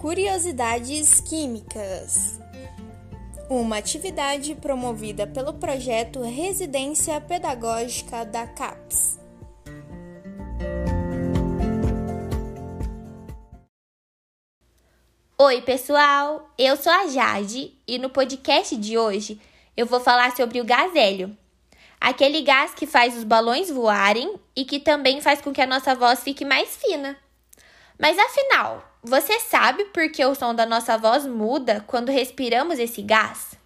Curiosidades Químicas uma atividade promovida pelo projeto Residência Pedagógica da CAPES. Oi, pessoal! Eu sou a Jade e no podcast de hoje eu vou falar sobre o gás hélio. Aquele gás que faz os balões voarem e que também faz com que a nossa voz fique mais fina. Mas afinal, você sabe por que o som da nossa voz muda quando respiramos esse gás?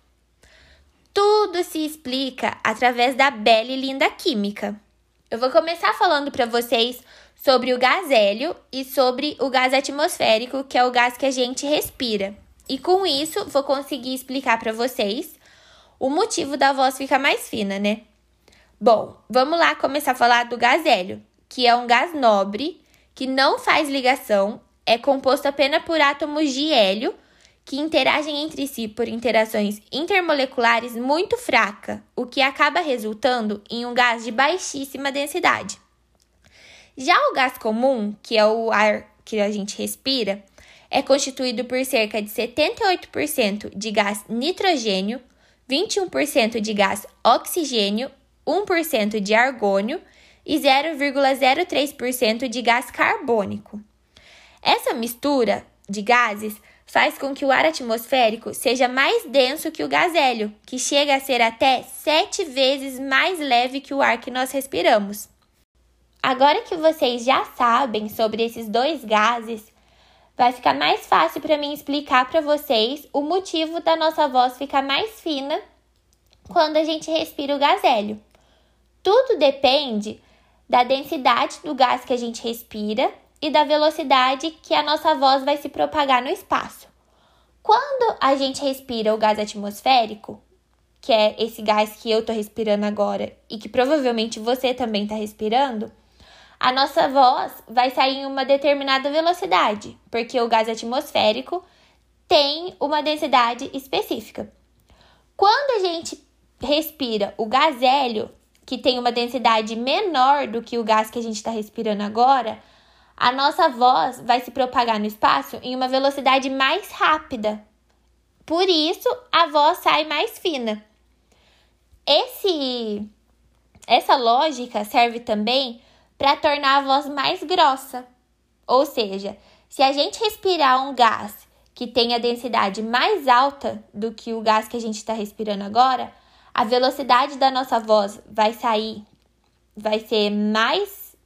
Tudo se explica através da bela e linda química. Eu vou começar falando para vocês sobre o gás hélio e sobre o gás atmosférico, que é o gás que a gente respira. E com isso, vou conseguir explicar para vocês o motivo da voz ficar mais fina, né? Bom, vamos lá começar a falar do gás hélio, que é um gás nobre que não faz ligação, é composto apenas por átomos de hélio que interagem entre si por interações intermoleculares muito fracas, o que acaba resultando em um gás de baixíssima densidade. Já o gás comum, que é o ar que a gente respira, é constituído por cerca de 78% de gás nitrogênio, 21% de gás oxigênio, 1% de argônio e 0,03% de gás carbônico. Essa mistura de gases faz com que o ar atmosférico seja mais denso que o gás hélio, que chega a ser até sete vezes mais leve que o ar que nós respiramos. Agora que vocês já sabem sobre esses dois gases, vai ficar mais fácil para mim explicar para vocês o motivo da nossa voz ficar mais fina quando a gente respira o gás hélio. Tudo depende da densidade do gás que a gente respira e da velocidade que a nossa voz vai se propagar no espaço. Quando a gente respira o gás atmosférico, que é esse gás que eu estou respirando agora e que provavelmente você também está respirando, a nossa voz vai sair em uma determinada velocidade, porque o gás atmosférico tem uma densidade específica. Quando a gente respira o gás hélio, que tem uma densidade menor do que o gás que a gente está respirando agora, a nossa voz vai se propagar no espaço em uma velocidade mais rápida. Por isso, a voz sai mais fina. Esse, essa lógica serve também para tornar a voz mais grossa. Ou seja, se a gente respirar um gás que tem a densidade mais alta do que o gás que a gente está respirando agora, a velocidade da nossa voz vai sair, vai ser mais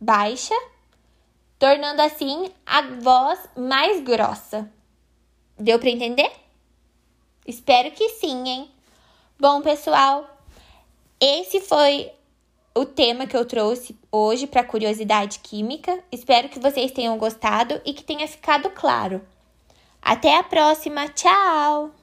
baixa tornando assim a voz mais grossa. Deu para entender? Espero que sim, hein? Bom, pessoal, esse foi o tema que eu trouxe hoje para curiosidade química. Espero que vocês tenham gostado e que tenha ficado claro. Até a próxima. Tchau!